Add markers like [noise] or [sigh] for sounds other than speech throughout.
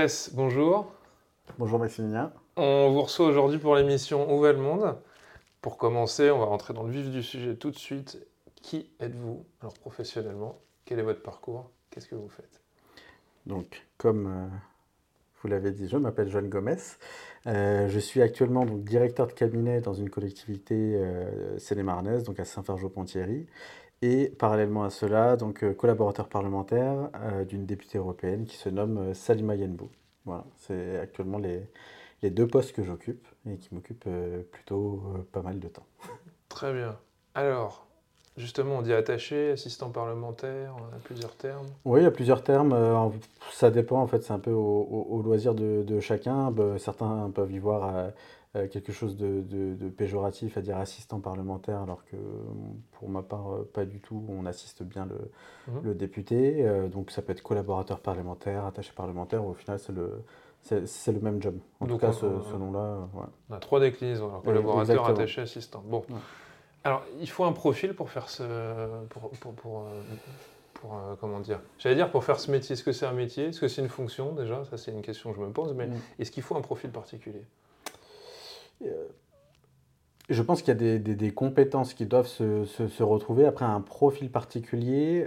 Gomez, bonjour. Bonjour Maximilien. On vous reçoit aujourd'hui pour l'émission Où va le monde Pour commencer, on va rentrer dans le vif du sujet tout de suite qui êtes-vous Alors professionnellement, quel est votre parcours? Qu'est-ce que vous faites? Donc, comme euh, vous l'avez dit, je m'appelle Joanne Gomez. Euh, je suis actuellement donc, directeur de cabinet dans une collectivité euh, donc à Saint-Fargeau-Pontieri. Et parallèlement à cela, donc collaborateur parlementaire d'une députée européenne qui se nomme Salima Yenbou. Voilà, c'est actuellement les, les, deux postes que j'occupe et qui m'occupent plutôt pas mal de temps. Très bien. Alors, Justement, on dit attaché, assistant parlementaire, on a plusieurs termes. Oui, il y a plusieurs termes. Euh, ça dépend, en fait, c'est un peu au, loisir de, chacun. Bah, certains peuvent y voir euh, euh, quelque chose de, péjoratif, à dire assistant parlementaire, alors que pour ma part, pas du tout. On assiste bien le, mhm. député. donc ça peut être collaborateur parlementaire, attaché parlementaire. Au final, c'est le, c'est, le même job. En tout cas, ce, nom-là. On a trois déclinaisons collaborateur, attaché, assistant. Bon. Alors, il faut un profil pour faire ce. Pour, pour, pour, euh, euh, comment dire? J'allais dire pour faire ce métier. Est-ce que c'est un métier? Est-ce que c'est une fonction? Déjà Ça, c'est une question que je me pose. Mais mm. est-ce qu'il faut un profil particulier? euh, Je pense qu'il y a des, des, compétences qui doivent se, se, retrouver. Après, un profil particulier,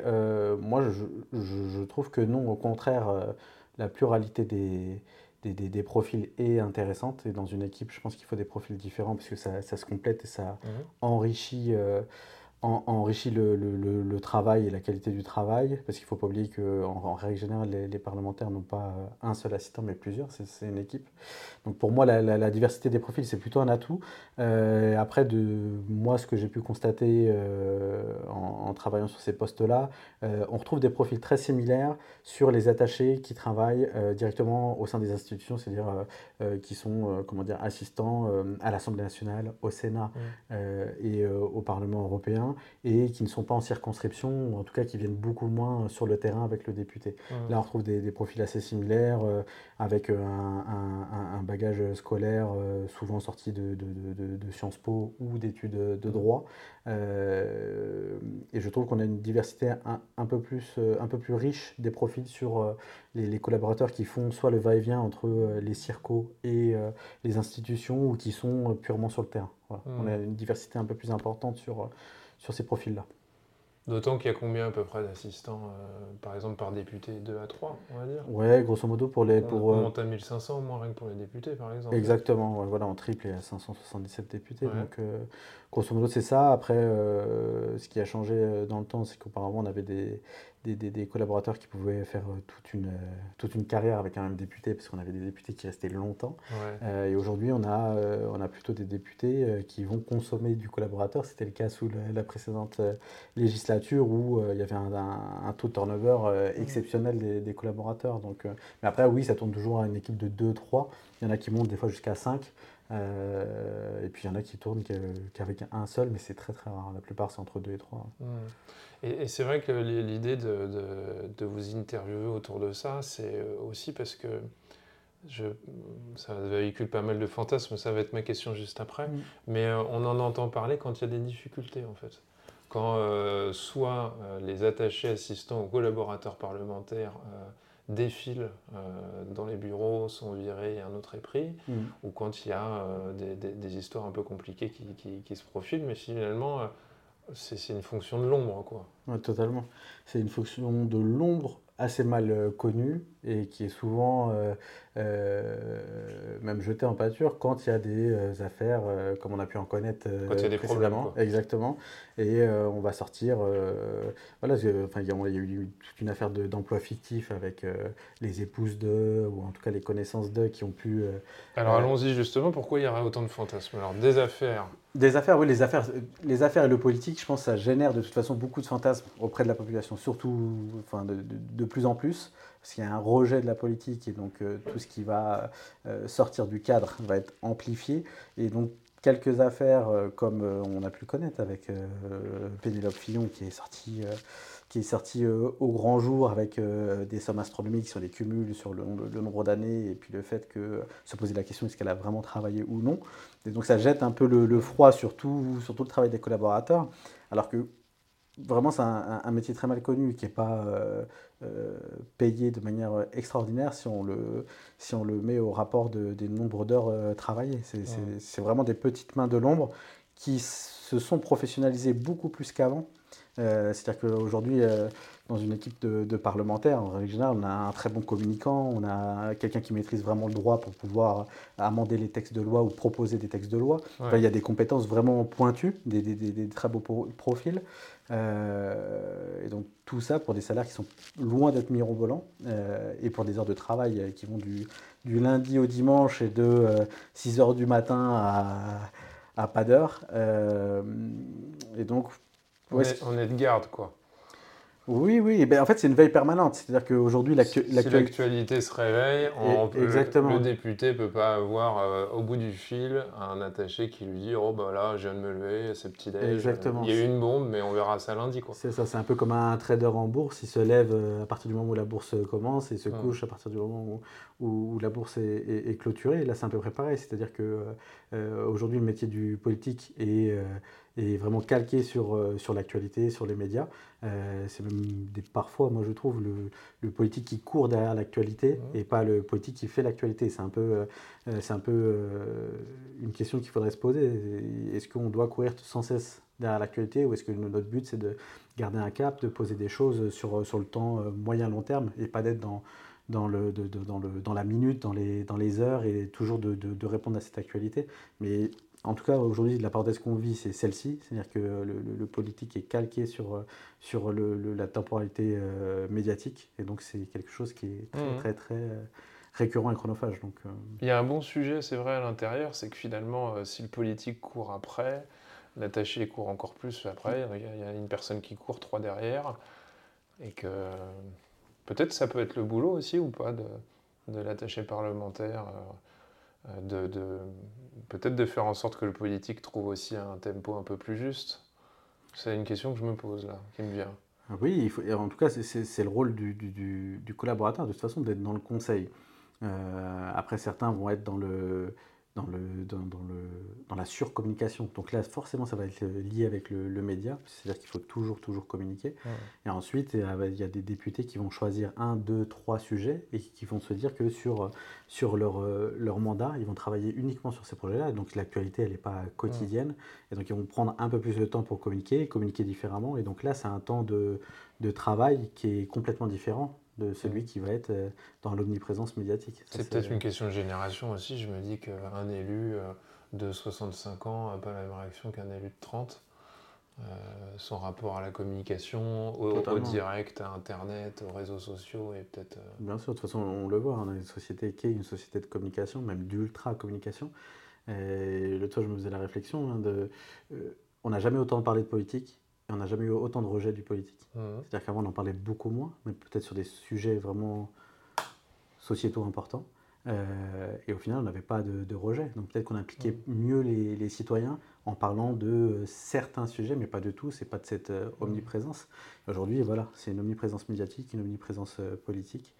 moi, je, je, je, trouve que non. Au contraire, la pluralité des des, profils et intéressantes. Et dans une équipe, je pense qu'il faut des profils différents parce que ça, se complète et ça mhm. enrichit euh, enrichit le, le, le, travail et la qualité du travail, parce qu'il ne faut pas oublier qu'en en, règle générale, les, parlementaires n'ont pas euh, un seul assistant, mais plusieurs, c'est une équipe. Donc pour moi, la, la, diversité des profils, c'est plutôt un atout. Euh, après, de moi, ce que j'ai pu constater euh, en, en, travaillant sur ces postes-là, on retrouve des profils très similaires sur les attachés qui travaillent directement au sein des institutions, c'est-à-dire qui sont comment dire, assistants à l'Assemblée nationale, au Sénat mmh. et au Parlement européen et qui ne sont pas en circonscription, ou en tout cas qui viennent beaucoup moins sur le terrain avec le député. Là, on retrouve des, profils assez similaires, euh, avec euh, un, un, bagage scolaire euh, souvent sorti de, de, de, Sciences Po ou d'études de droit. et je trouve qu'on a une diversité un, peu plus, un peu plus riche des profils sur les, collaborateurs qui font soit le va-et-vient entre les circos et les institutions ou qui sont purement sur le terrain. On a une diversité un peu plus importante sur sur ces profils-là. D'autant qu'il y a combien à peu près d'assistants, euh, par exemple par député 2 à 3, on va dire? Ouais, grosso modo pour les... Pour, on, monte à 1500 au moins rien que pour les députés, par exemple. Exactement, voilà, en triple, il y a 577 députés. Donc, euh, grosso modo, c'est ça. Après, euh, ce qui a changé dans le temps, c'est qu'auparavant, on avait des, des, collaborateurs qui pouvaient faire euh, toute une, euh, toute une carrière avec un même député, parce qu'on avait des députés qui restaient longtemps. Euh, et aujourd'hui, on, a on a plutôt des députés qui vont consommer du collaborateur. C'était le cas sous la, précédente législature où il y avait un, un, taux de turnover exceptionnel des, collaborateurs. Donc, mais après, oui, ça tourne toujours à une équipe de 2-3. Il y en a qui montent des fois jusqu'à 5. Et puis il y en a qui tournent qu'avec un seul, mais c'est très très rare. La plupart, c'est entre 2 et 3. Et, c'est vrai que l'idée de, de, vous interviewer autour de ça, c'est euh, aussi parce que je, ça véhicule pas mal de fantasmes, ça va être ma question juste après, mm. mais euh, on en entend parler quand il y a des difficultés en fait. Quand euh, soit les attachés assistants ou collaborateurs parlementaires défilent dans les bureaux, sont virés et un autre est pris, mm. ou quand il y a des, des, histoires un peu compliquées qui, qui, qui se profilent, mais finalement c'est une fonction de l'ombre, quoi. Ouais, totalement. C'est une fonction de l'ombre assez mal euh, connue et qui est souvent euh, euh, même jetée en pâture quand il y a des affaires comme on a pu en connaître quand il y a des précédemment. Problèmes, Exactement. Et on va sortir. voilà, enfin, il y, a eu toute une affaire d'emploi fictif avec les épouses de, ou en tout cas les connaissances de qui ont pu. Alors allons-y justement, pourquoi il y aurait autant de fantasmes? Alors des affaires Des affaires, oui, les affaires, les affaires et le politique, je pense que ça génère de toute façon beaucoup de fantasmes auprès de la population, surtout enfin, de, plus en plus, parce qu'il y a un rejet de la politique et donc euh, tout ce qui va euh, sortir du cadre va être amplifié. Et donc quelques affaires euh, comme on a pu connaître avec Pénélope Fillon qui est sortie qui est sorti au grand jour avec des sommes astronomiques sur les cumuls, sur le, nombre d'années, et puis le fait que se poser la question est-ce qu'elle a vraiment travaillé ou non? Et donc ça jette un peu le, froid sur tout, sur tout, le travail des collaborateurs, alors que vraiment c'est un, métier très mal connu qui n'est pas euh, payé de manière extraordinaire si on le, si on le met au rapport des nombres d'heures travaillées. C'est vraiment des petites mains de l'ombre qui se sont professionnalisées beaucoup plus qu'avant. Euh, c'est-à-dire qu'aujourd'hui, euh, dans une équipe de, parlementaires, en règle générale, on a un très bon communicant, on a quelqu'un qui maîtrise vraiment le droit pour pouvoir amender les textes de loi ou proposer des textes de loi. il y a des compétences vraiment pointues, des, très beaux profils. Euh, et donc tout ça pour des salaires qui sont loin d'être mirobolants et pour des heures de travail qui vont du, du lundi au dimanche et de 6 heures du matin à, à pas d'heure. et donc on, est, de garde, quoi. Oui, oui. Ben, en fait, c'est une veille permanente. C'est-à-dire qu'aujourd'hui, l'actualité se réveille, Exactement. le député ne peut pas avoir euh, au bout du fil un attaché qui lui dit Oh, ben là, je viens de me lever, c'est petit déj. Exactement. Il y a eu une bombe, mais on verra ça lundi. C'est ça, c'est un peu comme un trader en bourse. Il se lève euh, à partir du moment où la bourse commence et se couche à partir du moment où, la bourse est, clôturée. Et là, c'est un peu préparé. C'est-à-dire qu'aujourd'hui, euh, le métier du politique est est vraiment calqué sur, euh, sur l'actualité, sur les médias. Euh, c'est même des, parfois, moi je trouve, le, le politique qui court derrière l'actualité mmh. et pas le politique qui fait l'actualité. C'est un peu, euh, c'est un peu une question qu'il faudrait se poser. Est-ce qu'on doit courir sans cesse derrière l'actualité ou est-ce que notre but c'est de garder un cap, de poser des choses sur, sur le temps moyen-long terme et pas d'être dans, dans, le, dans, le, dans la minute, dans les, dans les heures et toujours de, de, de répondre à cette actualité. Mais en tout cas, aujourd'hui, la parenthèse qu'on vit, c'est celle-ci. C'est-à-dire que le, politique est calqué sur, sur le, la temporalité euh, médiatique. Et donc, c'est quelque chose qui est très, mmh. très, très euh, récurrent et chronophage. Donc, euh, Il y a un bon sujet, c'est vrai, à l'intérieur. C'est que finalement, si le politique court après, l'attaché court encore plus après. Il y, a une personne qui court trois derrière. Et que peut-être ça peut être le boulot aussi ou pas de, de l'attaché parlementaire. De, de peut-être de faire en sorte que le politique trouve aussi un tempo un peu plus juste C'est une question que je me pose là, qui me vient. Ah oui, il faut, en tout cas, c'est le rôle du, du, du, collaborateur, de toute façon, d'être dans le conseil. Euh, après, certains vont être dans le, dans, le, dans, le, dans la surcommunication. Donc là, forcément, ça va être lié avec le, média, c'est-à-dire qu'il faut toujours, toujours communiquer. Et ensuite, il y a des députés qui vont choisir un, deux, trois sujets et qui vont se dire que sur, sur leur, leur mandat, ils vont travailler uniquement sur ces projets-là. Donc l'actualité, elle n'est pas quotidienne. Et donc, ils vont prendre un peu plus de temps pour communiquer, communiquer différemment. Et donc là, c'est un temps de, de travail qui est complètement différent de celui qui va être euh, dans l'omniprésence médiatique. C'est peut-être une question de génération aussi. Je me dis qu'un élu euh, de 65 ans n'a pas la même réaction qu'un élu de 30. Euh, son rapport à la communication, au, direct, à Internet, aux réseaux sociaux et peut-être... Bien sûr, de toute façon, on le voit, on a une société qui est une société de communication, même d'ultra-communication. Et le tour, je me faisais la réflexion hein, de... on n'a jamais autant parlé de politique on n'a jamais eu autant de rejet du politique. Mmh. C'est-à-dire qu'avant, on en parlait beaucoup moins, mais peut-être sur des sujets vraiment sociétaux importants. Euh, et au final, on n'avait pas de, rejet. Donc peut-être qu'on impliquait mmh. mieux les, citoyens en parlant de certains sujets, mais pas de tous, et pas de cette euh, mmh. omniprésence. Aujourd'hui, voilà, c'est une omniprésence médiatique, une omniprésence euh, politique.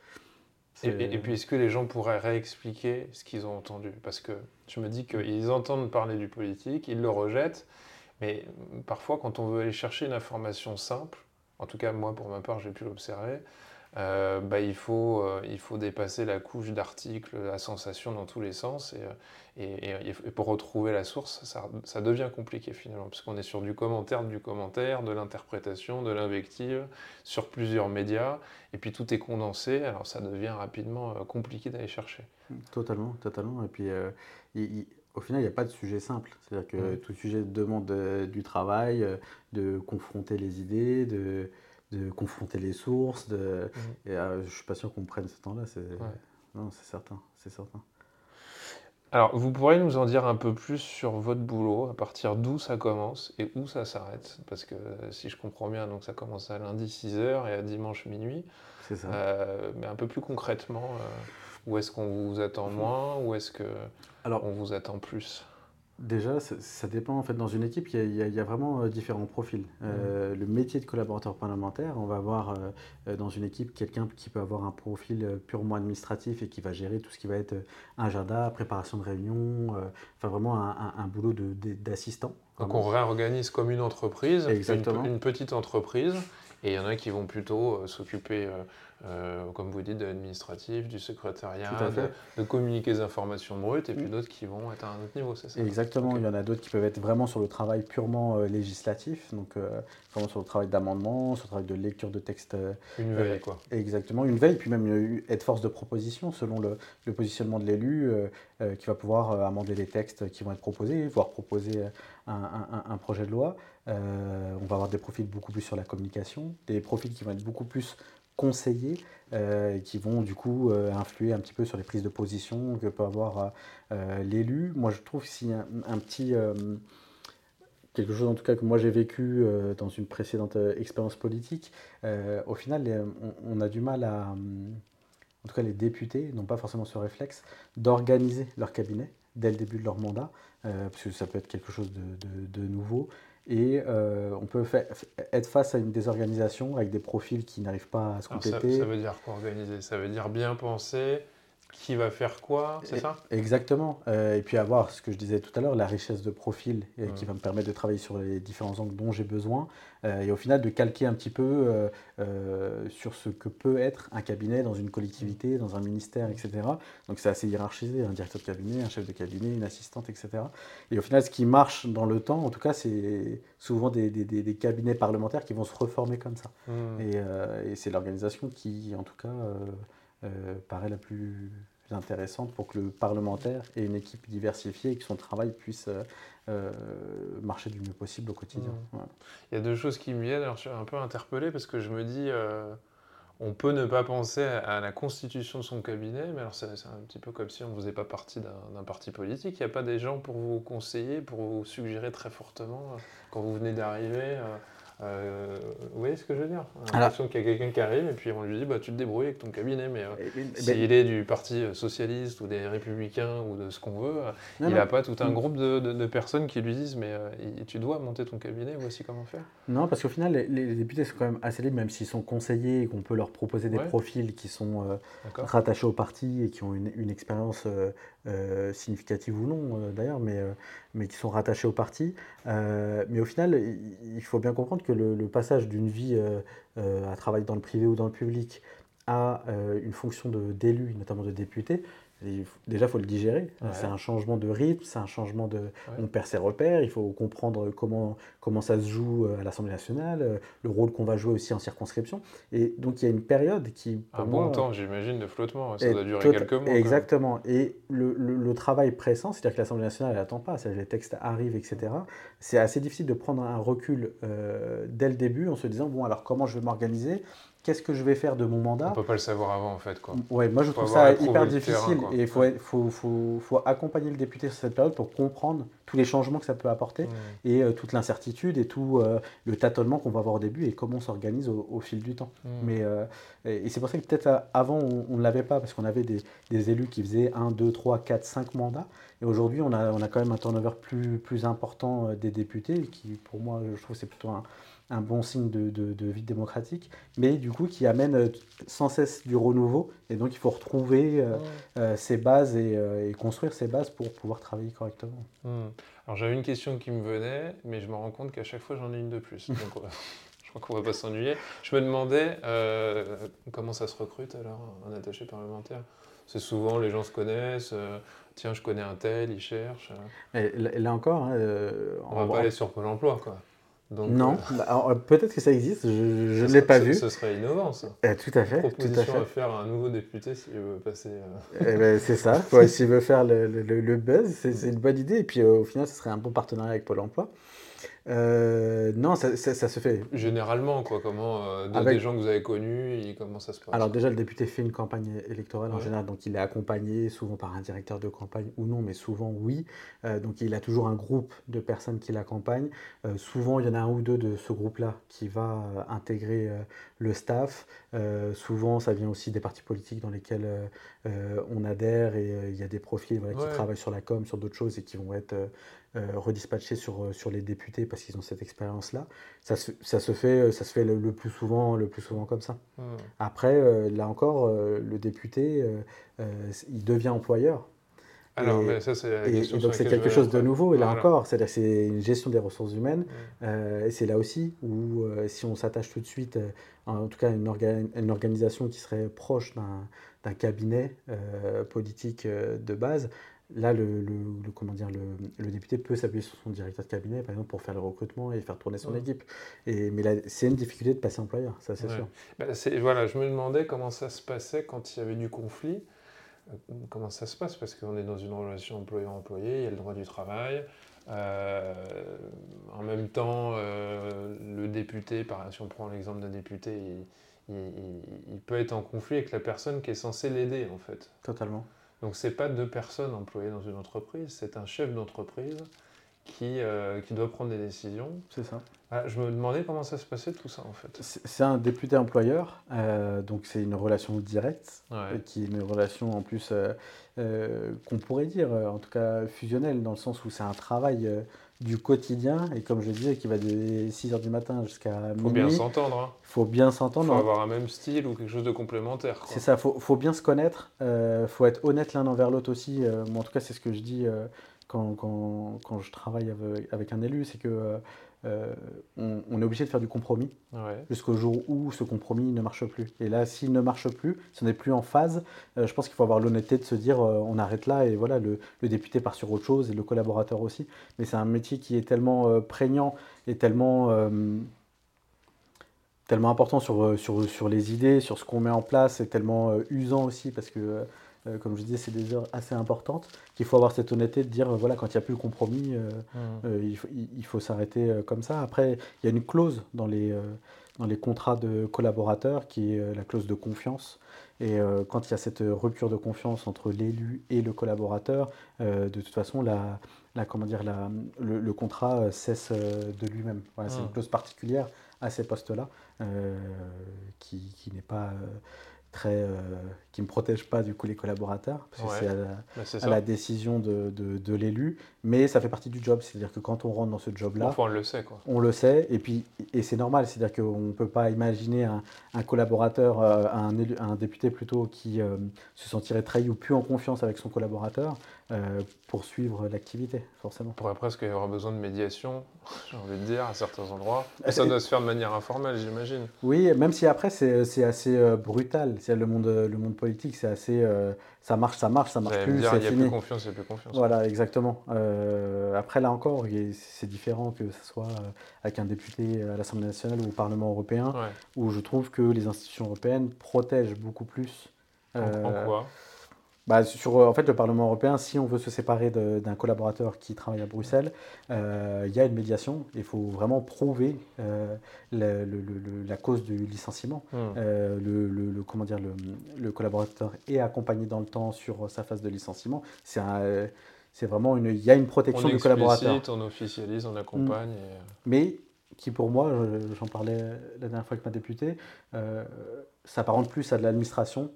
Et, et, puis, est-ce que les gens pourraient réexpliquer ce qu'ils ont entendu? Parce que je me dis qu'ils entendent parler du politique, ils le rejettent, mais parfois, quand on veut aller chercher une information simple, en tout cas moi pour ma part j'ai pu l'observer, euh, bah, il, faut, euh, il faut dépasser la couche d'articles, la sensation dans tous les sens. Et, et, pour retrouver la source, ça, devient compliqué finalement, parce qu'on est sur du commentaire, du commentaire, de l'interprétation, de l'invective, sur plusieurs médias, et puis tout est condensé, alors ça devient rapidement euh, compliqué d'aller chercher. Totalement, totalement. Et puis, il, au final, il n'y a pas de sujet simple. C'est-à-dire que tout sujet demande euh, du travail, euh, de confronter les idées, de, de confronter les sources. De... Et, euh, je ne suis pas sûr qu'on prenne ce temps-là. C'est... Non, c'est certain, c'est certain. Alors, vous pourriez nous en dire un peu plus sur votre boulot, à partir d'où ça commence et où ça s'arrête? Parce que si je comprends bien, donc ça commence à lundi 6h et à dimanche minuit. C'est ça. Euh, mais un peu plus concrètement, euh, où est-ce qu'on vous attend moins Où est-ce que Alors, on vous attend plus Déjà, ça, ça dépend. En fait, dans une équipe, il y a, y y vraiment euh, différents profils. Euh, Le métier de collaborateur parlementaire, on va avoir euh, dans une équipe quelqu'un qui peut avoir un profil purement administratif et qui va gérer tout ce qui va être agenda, préparation de réunion, euh, enfin vraiment un, un- un boulot d'assistant. Donc on réorganise comme une entreprise, une, Exactement. une petite entreprise, et il y en a qui vont plutôt s'occuper, euh, comme vous dites, de l'administratif, du secrétariat, de, communiquer des informations brutes, et puis Mm. d'autres qui vont être à un autre niveau, c'est ça Exactement, il y en a d'autres qui peuvent être vraiment sur le travail purement euh, législatif, donc euh, vraiment sur le travail d'amendement, sur le travail de lecture de texte Une veille, quoi. Exactement, une veille, puis même être force de proposition selon le, le positionnement de l'élu, qui va pouvoir amender les textes qui vont être proposés, voire proposer un, un- un- un projet de loi. On va avoir des profils beaucoup plus sur la communication, des profils qui vont être beaucoup plus conseillers, euh, qui vont du coup euh, influer un petit peu sur les prises de position que peut avoir euh, l'élu. Moi, je trouve y a un, petit... euh, quelque chose en tout cas que moi j'ai vécu dans une précédente expérience politique, au final on, a du mal à, hum, en tout cas les députés n'ont pas forcément ce réflexe d'organiser leur cabinet dès le début de leur mandat, parce que ça peut être quelque chose de nouveau. Et euh, on peut fa- être face à une désorganisation avec des profils qui n'arrivent pas à se Alors ça, compléter. ça veut dire quoi organiser? Ça veut dire bien penser qui va faire quoi, c'est ça? Exactement. Euh, et puis avoir ce que je disais tout à l'heure, la richesse de profil euh, qui Mm. va me permettre de travailler sur les différents angles dont j'ai besoin. euh, et au final, de calquer un petit peu sur ce que peut être un cabinet dans une collectivité, dans un ministère, etc. Donc c'est assez hiérarchisé, un directeur de cabinet, un chef de cabinet, une assistante, etc. Et au final, ce qui marche dans le temps, en tout cas, c'est souvent des, des- des- des cabinets parlementaires qui vont se reformer comme ça. Et, euh, et c'est l'organisation qui, en tout cas, euh, paraît la plus intéressante pour que le parlementaire ait une équipe diversifiée et que son travail puisse euh, euh, marcher du mieux possible au quotidien. Voilà. Il y a deux choses qui me viennent, alors je suis un peu interpellé parce que je me dis, euh, on peut ne pas penser à, la constitution de son cabinet, mais alors c'est un petit peu comme si on ne faisait pas partie d'un d'un parti politique. Il n'y a pas des gens pour vous conseiller, pour vous suggérer très fortement euh, quand vous venez d'arriver euh, vous voyez ce que je veux dire On a l'impression qu'il y a quelqu'un qui arrive et puis on lui dit bah, tu te débrouilles avec ton cabinet, mais euh, s'il est du parti socialiste ou des républicains ou de ce qu'on veut, euh, non, il n'a pas tout un Mm. groupe de, de- de personnes qui lui disent mais euh, tu dois monter ton cabinet, voici comment faire. Non, parce qu'au final, les, les députés sont quand même assez libres, même s'ils sont conseillers et qu'on peut leur proposer des Ouais. profils qui sont euh, rattachés au parti et qui ont une, une expérience euh, euh, significative ou non euh, d'ailleurs, mais, euh, mais qui sont rattachés au parti. Mais au final, il, faut bien comprendre que le, passage d'une vie à travailler dans le privé ou dans le public à une fonction d'élu, notamment de député, déjà il faut le digérer. Ouais. C'est un changement de rythme, c'est un changement de... On perd ses repères, il faut comprendre comment, comment ça se joue euh, à l'Assemblée nationale, euh, le rôle qu'on va jouer aussi en circonscription. Et donc il y a une période qui... Un moi, bon temps, j'imagine, de flottement. Ça doit durer quelques mois. Exactement. Et le, le- le travail pressant, c'est-à-dire que l'Assemblée nationale, elle n'attend pas, les textes arrivent, etc. C'est assez difficile de prendre un recul euh, dès le début en se disant, bon, alors comment je vais m'organiser Qu'est-ce que je vais faire de mon On mandat peut pas le savoir avant, en fait. Quoi. Ouais, moi je trouve ça hyper terrain, difficile et il faut, Ouais. faut, faut, faut accompagner le député sur cette période pour comprendre tous les changements que ça peut apporter et euh, toute l'incertitude et tout euh, le tâtonnement qu'on va avoir au début et comment on s'organise au, au fil du temps. Mais, euh, et et c'est pour ça que peut-être avant on ne l'avait pas parce qu'on avait des, des élus qui faisaient 1, 2, 3, 4, 5 mandats. Et aujourd'hui on a, on a quand même un turnover plus, plus important des députés qui pour moi je trouve c'est plutôt un, un bon signe de, de- de vie démocratique, mais du coup qui amène euh, sans cesse du renouveau. Et donc il faut retrouver euh, euh, ses bases et, euh, et construire ses bases pour pouvoir travailler correctement. Mm. Alors j'avais une question qui me venait, mais je me rends compte qu'à chaque fois j'en ai une de plus. [laughs] Donc je crois qu'on va pas s'ennuyer. Je me demandais comment ça se recrute alors un attaché parlementaire? C'est souvent les gens se connaissent. euh, Tiens, je connais un tel, il cherche. euh. Et là, là encore, hein, euh, On va on- pas aller sur Pôle Emploi, quoi. Donc, non, euh, Bah, euh, peut-être que ça existe, je ne l'ai pas ce- vu. Ce serait innovant, ça. Euh, tout à fait, tout à Proposition à, fait. faire à un nouveau député s'il veut passer. euh, Eh ben, c'est ça, [laughs] s'il veut faire le, le- buzz, c'est c'est une bonne idée. Et puis euh, au final, ce serait un bon partenariat avec Pôle emploi. Euh, non, ça, ça- ça se fait. Généralement, quoi, comment, euh, de- Avec- des gens que vous avez connus, et comment ça se passe? Alors déjà, le député fait une campagne électorale en général, donc il est accompagné souvent par un directeur de campagne ou non, mais souvent oui. Euh, donc il a toujours un groupe de personnes qui l'accompagnent. Souvent, il y en a un ou deux de ce groupe-là qui va intégrer le staff. Souvent, ça vient aussi des partis politiques dans lesquels on adhère et il y a des profils voilà, qui travaillent sur la com, sur d'autres choses et qui vont être redispatchés sur, euh, sur les députés parce qu'ils ont cette expérience-là. Ça se, ça se fait, euh, ça se fait le, le plus souvent, le plus souvent comme ça. Hmm. Après, euh, là encore, euh, le député, euh, euh, il devient employeur. Alors, Et- mais ça, c'est la Et, question et sur donc c'est quelque chose de nouveau, et là Voilà. encore, c'est-à-dire que c'est une gestion des ressources humaines, Hmm. euh, et c'est là aussi où, euh, si on s'attache tout de suite, euh, en tout cas une, orga- une organisation qui serait proche d'un d'un cabinet euh, politique euh, de base, là, le, le- le- comment dire, le, le député peut s'appuyer sur son directeur de cabinet, par exemple, pour faire le recrutement et faire tourner son Ouais. équipe. Et, mais là, c'est une difficulté de passer employeur, ça c'est Ouais. sûr. Bah, c'est- voilà, je me demandais comment ça se passait quand il y avait du conflit. Euh, Comment ça se passe? Parce qu'on est dans une relation employeur-employé, il y a le droit du travail. Euh, en même temps, euh, le député, par, si on prend l'exemple d'un député, il, il- il- il peut être en conflit avec la personne qui est censée l'aider, en fait. Totalement. Donc, c'est pas deux personnes employées dans une entreprise, c'est un chef d'entreprise qui, euh, qui doit prendre des décisions. C'est ça. Ah, je me demandais comment ça se passait tout ça, en fait. C'est un député employeur, euh, donc c'est une relation directe. Ouais. qui est une relation en plus euh, qu'on pourrait dire, en tout cas fusionnelle, dans le sens où c'est un travail du quotidien, et comme je disais, qui va de 6h du matin jusqu'à Faut bien minuit. s'entendre. Hein. Il faut bien Il s'entendre. faut avoir un même style ou quelque chose de complémentaire. C'est ça, faut, faut bien se connaître, euh, faut être honnête l'un envers l'autre aussi. euh, en tout cas, c'est ce que je dis euh, quand, quand, quand je travaille avec, avec un élu, c'est que euh, on, on est obligé de faire du compromis Ouais. jusqu'au jour où ce compromis ne marche plus. Et là, s'il ne marche plus, si on n'est plus en phase, euh, je pense qu'il faut avoir l'honnêteté de se dire euh, on arrête là et voilà, le, le député part sur autre chose et le collaborateur aussi. Mais c'est un métier qui est tellement prégnant et tellement, tellement important sur, sur, sur les idées, sur ce qu'on met en place, et tellement usant aussi parce que, euh, comme je disais, c'est des heures assez importantes qu'il faut avoir cette honnêteté de dire euh, voilà, quand il n'y a plus le compromis, euh, Mmh. il faut, il- il faut s'arrêter comme ça. Après, il y a une clause dans les, dans les contrats de collaborateurs qui est la clause de confiance. Et quand il y a cette rupture de confiance entre l'élu et le collaborateur, de toute façon, la, la- comment dire, la- le, le contrat cesse de lui-même. Voilà, c'est une clause particulière à ces postes-là euh, qui, qui n'est pas euh, très, euh, qui ne protège pas du coup les collaborateurs, parce que c'est à la- Bah, à la décision de, de- de l'élu, mais ça fait partie du job. C'est-à-dire que quand on rentre dans ce job-là, on le sait. Quoi. on le sait, et puis et c'est normal. C'est-à-dire qu'on ne peut pas imaginer un, un collaborateur, euh, un, élu- un député plutôt, qui euh, se sentirait trahi ou plus en confiance avec son collaborateur euh, pour suivre l'activité, forcément. On pourrait presque y avoir besoin de médiation, [laughs] j'ai envie de dire, à certains endroits. Ah, Mais ça doit se faire de manière informelle, j'imagine. Oui, même si après c'est assez euh, brutal. C'est le monde, le monde politique, c'est assez, euh, ça marche, ça marche, ça marche plus, il n'y a plus confiance, il n'y a plus confiance. Voilà, exactement. Euh, après, là encore, c'est différent que ce soit euh, avec un député à l'Assemblée nationale ou au Parlement européen, Ouais. où je trouve que les institutions européennes protègent beaucoup plus. En, euh, quoi? Bah, sur, en fait, le Parlement européen, si on veut se séparer d'un collaborateur qui travaille à Bruxelles, euh, il y a une médiation. Il faut vraiment prouver euh, le- le- le- la cause du licenciement. Hmm. Euh, le, comment dire, le, collaborateur est accompagné dans le temps sur sa phase de licenciement. C'est vraiment une, il y a une protection On du collaborateur, explicite, on officialise, on accompagne. et, euh, mais qui pour moi, je- j'en parlais la dernière fois avec ma députée, s'apparente plus à de l'administration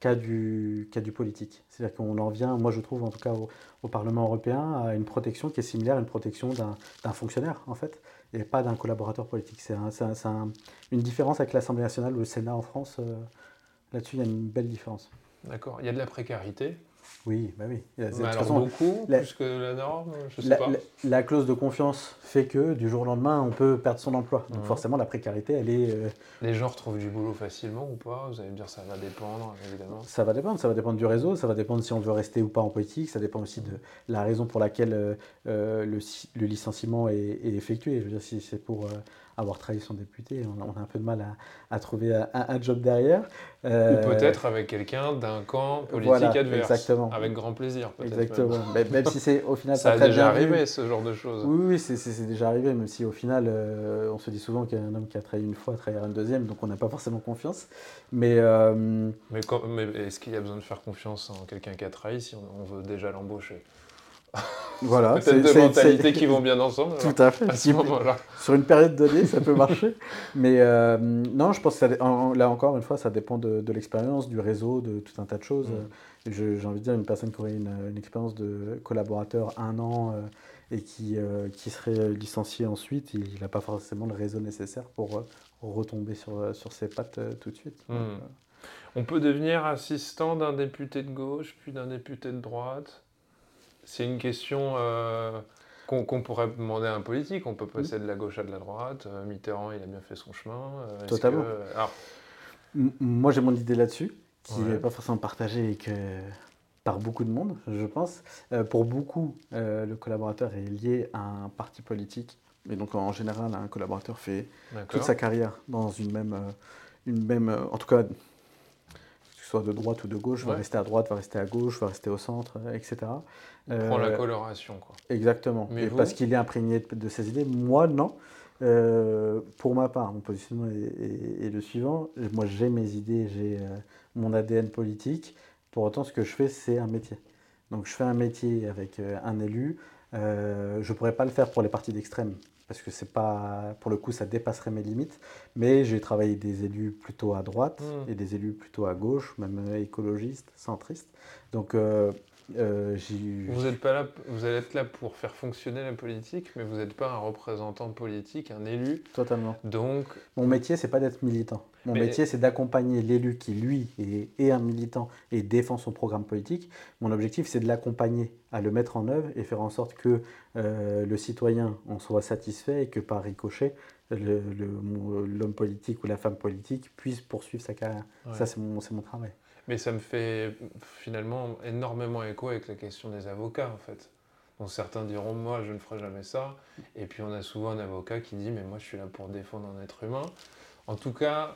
qu'à du, qu'à du politique. C'est-à-dire qu'on en vient, moi je trouve en tout cas au, au Parlement européen, à une protection qui est similaire à une protection d'un d'un fonctionnaire en fait, et pas d'un collaborateur politique. C'est un- un- un- une différence avec l'Assemblée nationale ou le Sénat en France. euh, Là-dessus, il y a une belle différence. D'accord. Il y a de la précarité. Oui, bah oui. Mais alors façon, beaucoup, la- plus que la norme, je sais la, pas. la- la clause de confiance fait que du jour au lendemain, on peut perdre son emploi. Donc forcément, la précarité, elle est, euh, Les gens retrouvent du boulot facilement ou pas? Vous allez me dire ça va dépendre, évidemment. Ça va dépendre, ça va dépendre du réseau, ça va dépendre si on veut rester ou pas en politique, ça dépend aussi de la raison pour laquelle euh, euh, le, le licenciement est, est effectué. Je veux dire, si c'est pour euh, avoir trahi son député. On, a un peu de mal à, trouver un, job derrière. Ou peut-être avec quelqu'un d'un camp politique adverse. Exactement. Avec grand plaisir. Exactement. Même. si c'est au final ça a déjà arrivé ce genre de choses. Oui, oui, c'est déjà arrivé. Même si au final, on se dit souvent qu'il y a un homme qui a trahi une fois, trahir une deuxième, donc on n'a pas forcément confiance. Mais, mais, mais est-ce qu'il y a besoin de faire confiance en quelqu'un qui a trahi si on veut déjà l'embaucher? Voilà, peut-être deux mentalités qui vont bien ensemble. Tout à fait. À ce Sur une période donnée, ça peut marcher. Mais euh, non, je pense que là encore une fois, ça dépend de, l'expérience, du réseau, de tout un tas de choses. Mm. J'ai envie de dire, une personne qui aurait une, expérience de collaborateur un an euh, et qui, euh, qui serait licencié ensuite, il n'a pas forcément le réseau nécessaire pour retomber sur, sur ses pattes tout de suite. Mm. On peut devenir assistant d'un député de gauche, puis d'un député de droite c'est une question euh, qu'on pourrait demander à un politique. On peut passer de la gauche à de la droite. Euh, Mitterrand, il a bien fait son chemin. Euh, Totalement. Moi, j'ai mon idée là-dessus, qui n'est pas forcément partagée et que par beaucoup de monde, je pense. pour beaucoup, le collaborateur est lié à un parti politique. Et donc, en général, un collaborateur fait toute sa carrière dans une même, une même en tout cas, soit de droite ou de gauche, va rester à droite, va rester à gauche, va rester au centre, etc. Il prend la euh, coloration. Quoi. Exactement. Mais parce qu'il est imprégné de, ses idées. Moi, non. Euh, pour ma part, mon positionnement est, le suivant. Moi, j'ai mes idées, j'ai euh, mon ADN politique. Pour autant, ce que je fais, c'est un métier. Donc, je fais un métier avec un élu. je ne pourrais pas le faire pour les partis d'extrême parce que c'est pas, pour le coup, ça dépasserait mes limites. Mais j'ai travaillé des élus plutôt à droite hmm. et des élus plutôt à gauche, même écologistes, centristes. Donc, euh, euh, vous êtes pas là, vous allez être là pour faire fonctionner la politique, mais vous n'êtes pas un représentant politique, un élu. Totalement. Donc, mon métier, c'est pas d'être militant. Mon métier, c'est d'accompagner l'élu qui, lui, est, un militant et défend son programme politique. Mon objectif, c'est de l'accompagner à le mettre en œuvre et faire en sorte que euh, le citoyen en soit satisfait et que par ricochet, l'homme politique ou la femme politique puisse poursuivre sa carrière. Ça, c'est mon, mon travail. Mais ça me fait finalement énormément écho avec la question des avocats, en fait. Donc certains diront, moi, je ne ferai jamais ça. Et puis on a souvent un avocat qui dit, mais moi, je suis là pour défendre un être humain. En tout cas,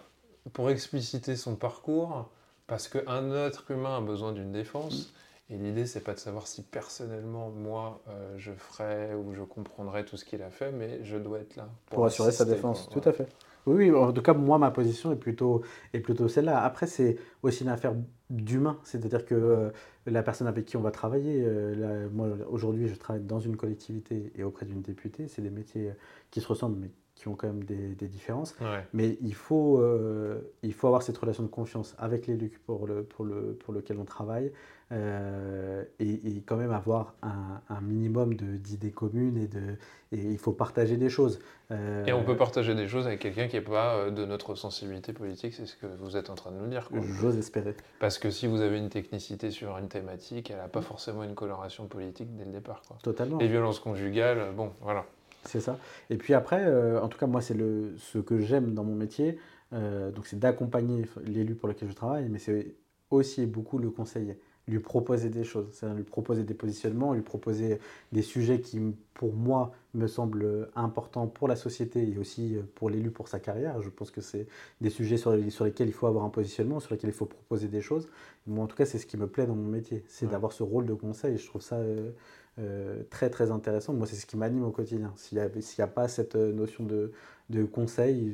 pour expliciter son parcours, parce qu'un être humain a besoin d'une défense. Et l'idée, c'est pas de savoir si personnellement, moi, euh, je ferai ou je comprendrai tout ce qu'il a fait, mais je dois être là. Pour, assurer sa défense, tout à fait. Oui, en tout cas, moi, ma position est plutôt, est plutôt celle-là. Après, c'est aussi une affaire d'humain, c'est-à-dire que euh, la personne avec qui on va travailler, euh, moi, aujourd'hui, je travaille dans une collectivité et auprès d'une députée, c'est des métiers qui se ressemblent, qui ont quand même des, différences. Mais il faut, euh, il faut avoir cette relation de confiance avec l'élu pour, le, pour, le, pour lequel on travaille euh, et, quand même avoir un, un minimum d'idées communes et, de, et il faut partager des choses. Euh, et on peut partager des choses avec quelqu'un qui n'est pas de notre sensibilité politique, c'est ce que vous êtes en train de nous dire. J'ose espérer. Parce que si vous avez une technicité sur une thématique, elle n'a pas forcément une coloration politique dès le départ. Quoi. Totalement. Les violences conjugales, bon, voilà. C'est ça. Et puis après, euh, en tout cas, moi, c'est ce que j'aime dans mon métier. Euh, donc, c'est d'accompagner l'élu pour lequel je travaille, mais c'est aussi beaucoup le conseiller, lui proposer des choses, c'est-à-dire lui proposer des positionnements, lui proposer des sujets qui, pour moi, me semblent importants pour la société et aussi pour l'élu pour sa carrière. Je pense que c'est des sujets sur, sur, lesquels il faut avoir un positionnement, sur lesquels il faut proposer des choses. Moi, en tout cas, c'est ce qui me plaît dans mon métier, c'est d'avoir ce rôle de conseil. Je trouve ça. Euh, euh, très très intéressant. Moi, c'est ce qui m'anime au quotidien. S'il n'y a, a, pas cette euh, notion de, de conseil,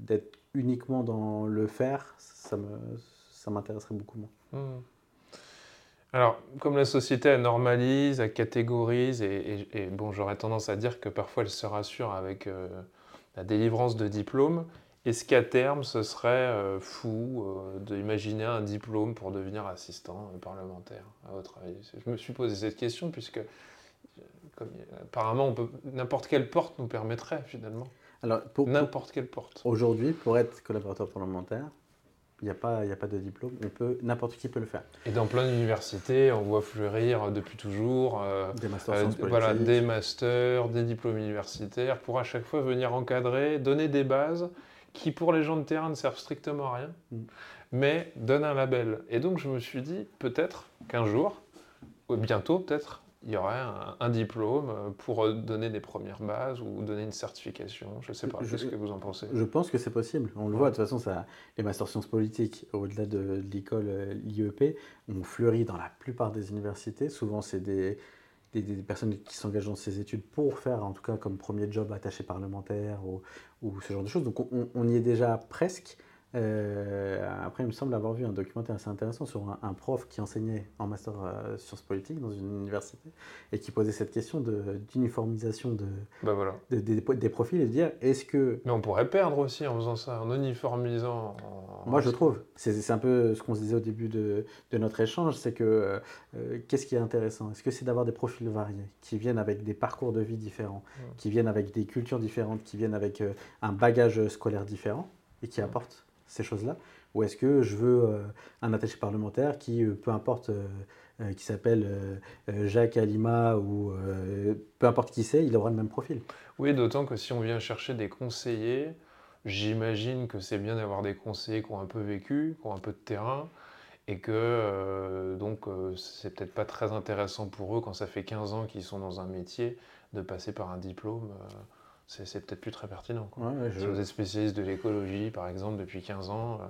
d'être uniquement dans le faire, ça m'intéresserait ça beaucoup moins. Mmh. Alors, comme la société, elle normalise, elle catégorise, et, bon, j'aurais tendance à dire que parfois elle se rassure avec euh, la délivrance de diplômes, est-ce qu'à terme, ce serait euh, fou euh, d'imaginer un diplôme pour devenir assistant parlementaire, à votre avis? Je me suis posé cette question puisque, euh, apparemment, n'importe quelle porte nous permettrait finalement. Alors, n'importe quelle porte. Aujourd'hui, pour être collaborateur parlementaire, il n'y a, pas, a pas de diplôme, on peut, n'importe qui peut le faire. Et dans plein d'universités, on voit fleurir depuis toujours des masters, voilà, des masters, des diplômes universitaires, pour à chaque fois venir encadrer, donner des bases qui pour les gens de terrain ne servent strictement à rien, mm. mais donnent un label. Et donc je me suis dit, peut-être qu'un jour, ou bientôt peut-être, il y aurait un, diplôme pour donner des premières bases ou donner une certification. Je ne sais pas, qu'est-ce que vous en pensez? Je pense que c'est possible. On le voit, de toute façon, ça, les masters sciences politiques, au-delà de, l'école, euh, l'IEP, ont fleuri dans la plupart des universités. Souvent, c'est des, des, personnes qui s'engagent dans ces études pour faire, en tout cas, comme premier job attaché parlementaire ou, ou ce genre de choses. Donc, on, y est déjà presque. Euh, après, il me semble avoir vu un documentaire assez intéressant sur un, prof qui enseignait en master euh, sciences politiques dans une université et qui posait cette question d'uniformisation de, bah voilà. des profils et de dire est-ce que. Mais on pourrait perdre aussi en faisant ça, en uniformisant. Moi, je trouve. C'est un peu ce qu'on se disait au début de, de notre échange c'est que euh, qu'est-ce qui est intéressant? Est-ce que c'est d'avoir des profils variés qui viennent avec des parcours de vie différents, qui viennent avec des cultures différentes, qui viennent avec un bagage scolaire différent et qui apportent ces choses-là Ou est-ce que je veux euh, un attaché parlementaire qui, euh, peu importe, euh, qui s'appelle Jacques Alima ou peu importe qui c'est, il aura le même profil. Oui, d'autant que si on vient chercher des conseillers, j'imagine que c'est bien d'avoir des conseillers qui ont un peu vécu, qui ont un peu de terrain, et que donc c'est peut-être pas très intéressant pour eux quand ça fait 15 ans qu'ils sont dans un métier de passer par un diplôme c'est peut-être plus très pertinent. Si vous êtes spécialiste de l'écologie, par exemple, depuis 15 ans, euh,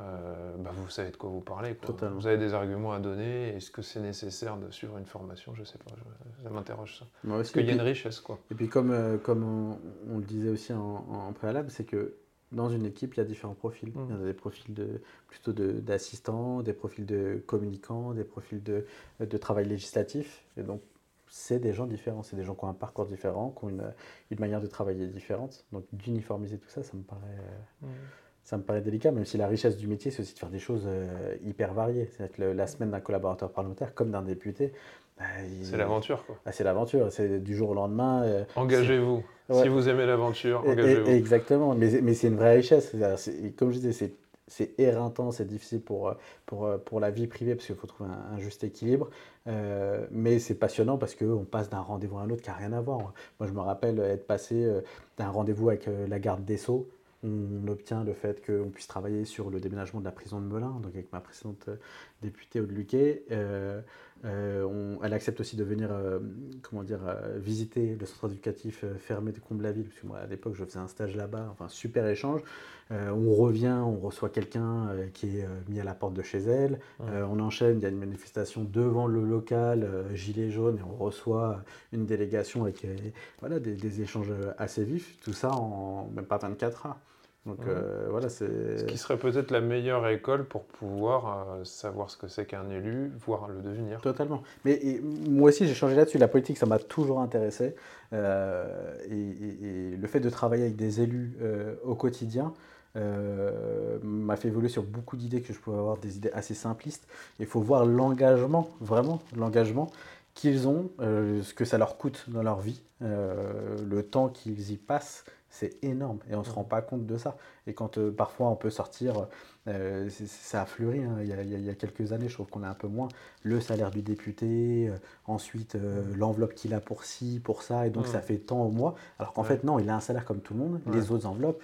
euh, bah vous savez de quoi vous parlez. Vous avez des arguments à donner. Est-ce que c'est nécessaire de suivre une formation? Je ne sais pas. ça m'interroge ça. Parce qu'il y a une richesse. Quoi. Et puis, comme, euh, comme on, le disait aussi en, préalable, c'est que dans une équipe, il y a différents profils. Mmh. Il y a des profils de, plutôt d'assistants, des profils de communicants, des profils de, de travail législatif. Et donc, c'est des gens différents, c'est des gens qui ont un parcours différent, qui ont une, une manière de travailler différente. Donc d'uniformiser tout ça, ça me paraît, mmh. ça me paraît délicat, même si la richesse du métier, c'est aussi de faire des choses euh, hyper variées. C'est-à-dire que la semaine d'un collaborateur parlementaire, comme d'un député, bah, c'est l'aventure. quoi. Ah, c'est l'aventure, c'est du jour au lendemain. Euh, engagez-vous. Si vous aimez l'aventure, engagez-vous. Exactement, mais, mais c'est une vraie richesse. Comme je disais, c'est c'est éreintant, c'est difficile pour, euh, pour, euh, pour la vie privée parce qu'il faut trouver un, juste équilibre. Euh, mais c'est passionnant parce qu'on passe d'un rendez-vous à un autre qui n'a rien à voir. Moi, je me rappelle être passé d'un rendez-vous avec la garde des Sceaux. On obtient le fait qu'on puisse travailler sur le déménagement de la prison de Melun, donc avec ma précédente députée Aude Luquet. Elle accepte aussi de venir euh, comment dire, euh, visiter le centre éducatif fermé de Comble-la-Ville, parce que moi à l'époque je faisais un stage là-bas, enfin super échange. on revient, on reçoit quelqu'un qui est mis à la porte de chez elle, on enchaîne, il y a une manifestation devant le local, gilet jaune, et on reçoit une délégation avec voilà, des, des, échanges assez vifs, tout ça en même pas 24 heures. Donc euh, voilà, c'est. Ce qui serait peut-être la meilleure école pour pouvoir euh, savoir ce que c'est qu'un élu, voire le devenir. Totalement. Mais moi aussi, j'ai changé là-dessus. La politique, ça m'a toujours intéressé. Euh, et, le fait de travailler avec des élus au quotidien m'a fait évoluer sur beaucoup d'idées que je pouvais avoir, des idées assez simplistes. Il faut voir l'engagement, vraiment, l'engagement qu'ils ont, ce que ça leur coûte dans leur vie, le temps qu'ils y passent c'est énorme et on ne se rend pas compte de ça. Et quand euh, parfois on peut sortir, euh, ça a fleuri, hein. il, y a, quelques années, je trouve qu'on a un peu moins le salaire du député, euh, ensuite mmh. l'enveloppe qu'il a pour ci, pour ça, et donc ça mmh. fait tant au mois. Alors qu'en fait, non, il a un salaire comme tout le monde, les autres enveloppes,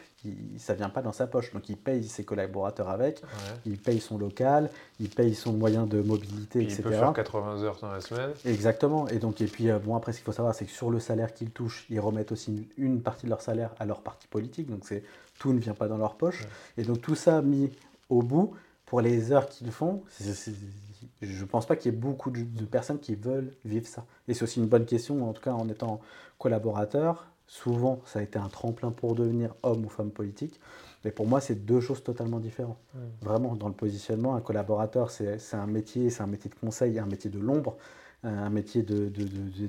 ça ne vient pas dans sa poche. Donc il paye ses collaborateurs avec, il paye son local, il paye son moyen de mobilité, etc. Il peut faire 80 heures dans la semaine. Exactement. Et donc, et puis, bon, après, ce qu'il faut savoir, c'est que sur le salaire qu'ils touchent, ils remettent aussi une partie de leur salaire à leur parti politique, donc c'est tout ne vient pas dans leur poche. Et donc tout ça mis au bout, pour les heures qu'ils font, je ne pense pas qu'il y ait beaucoup de, personnes qui veulent vivre ça. Et c'est aussi une bonne question, en tout cas en étant collaborateur, souvent ça a été un tremplin pour devenir homme ou femme politique. Mais pour moi, c'est deux choses totalement différentes. Vraiment, dans le positionnement, un collaborateur, c'est un métier, c'est un métier de conseil, un métier de l'ombre un métier de,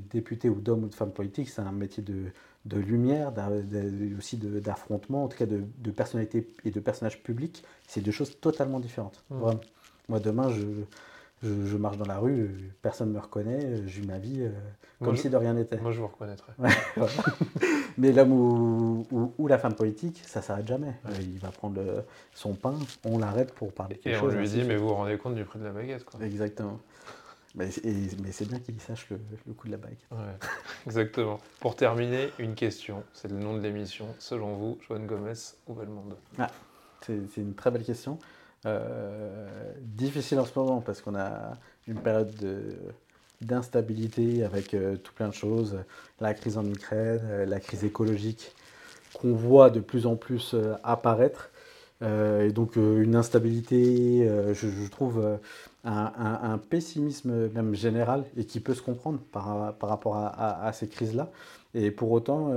député ou d'homme ou de femme politique, c'est un métier de, lumière, aussi d'affrontement, en tout cas de, personnalité et de personnage public. C'est deux choses totalement différentes. Mmh. Moi, demain, je, marche dans la rue, personne ne me reconnaît, je vis ma vie euh, comme si de rien n'était. Moi, je vous reconnaîtrais. [laughs] Mais l'homme ou, la femme politique, ça s'arrête jamais. Il va prendre son pain, on l'arrête pour parler quelque chose. Et on lui dit, mais vous vous rendez compte du prix de la baguette. Quoi. Exactement. Mais, c'est bien qu'il sache le, le, coup de la bague. [laughs] exactement. Pour terminer, une question. C'est le nom de l'émission. Selon vous, Joanne Gomez ou Belmondo? Ah, C'est une très belle question. Euh, difficile en ce moment parce qu'on a une période de, d'instabilité avec tout plein de choses, la crise en Ukraine, la crise écologique qu'on voit de plus en plus apparaître. et donc une instabilité, je, trouve un, pessimisme même général et qui peut se comprendre par, rapport à, ces crises-là. Et pour autant,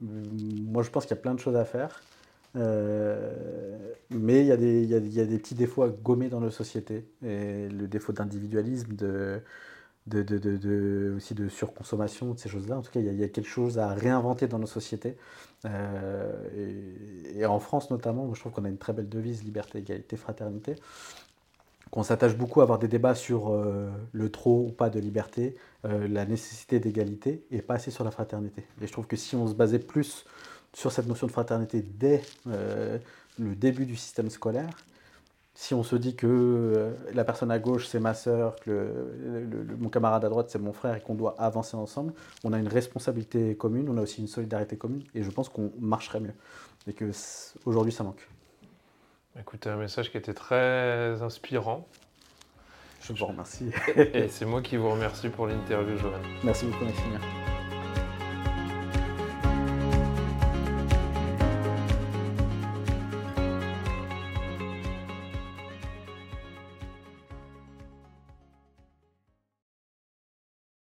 moi je pense qu'il y a plein de choses à faire. Euh, mais il y, a des, des petits défauts à gommer dans nos sociétés. Et le défaut d'individualisme, de, de, de, de, aussi de surconsommation, de ces choses-là. En tout cas, il y, a, quelque chose à réinventer dans nos sociétés. Euh, et, en France notamment, je trouve qu'on a une très belle devise, liberté, égalité, fraternité. Qu'on s'attache beaucoup à avoir des débats sur euh, le trop ou pas de liberté, la nécessité d'égalité, et pas assez sur la fraternité. Et je trouve que si on se basait plus sur cette notion de fraternité dès euh, le début du système scolaire. Si on se dit que euh, la personne à gauche c'est ma sœur, que mon camarade à droite c'est mon frère et qu'on doit avancer ensemble, on a une responsabilité commune, on a aussi une solidarité commune et je pense qu'on marcherait mieux. Et que aujourd'hui ça manque. Écoutez, un message qui était très inspirant. Je vous remercie. et c'est moi qui vous remercie pour l'interview, Joël. Merci beaucoup, Maximilien.